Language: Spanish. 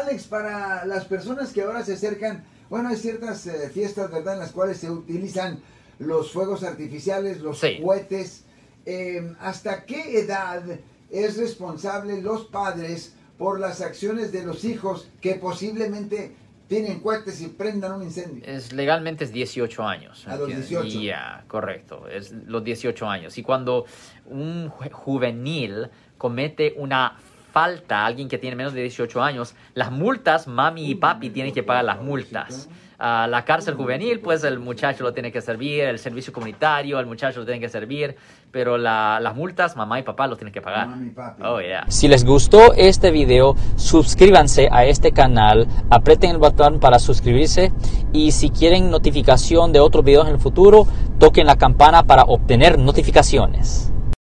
Alex, para las personas que ahora se acercan, bueno, hay ciertas eh, fiestas, ¿verdad?, en las cuales se utilizan los fuegos artificiales, los Sí. cohetes. Eh, ¿Hasta qué edad es responsable los padres por las acciones de los hijos que posiblemente tienen cohetes y prendan un incendio? Es, legalmente es 18 años. A los ¿entiendes? 18. Ya, correcto. Es los 18 años. Y cuando un ju- juvenil comete una falta, alguien que tiene menos de 18 años, las multas, mami y papi tienen que pagar las multas. La cárcel juvenil, pues el muchacho lo tiene que servir, el servicio comunitario, el muchacho lo tiene que servir, pero la- las multas, mamá y papá lo tienen que pagar. Oh, yeah. Si les gustó este video, suscríbanse a este canal, aprieten el botón para suscribirse y si quieren notificación de otros videos en el futuro, toquen la campana para obtener notificaciones.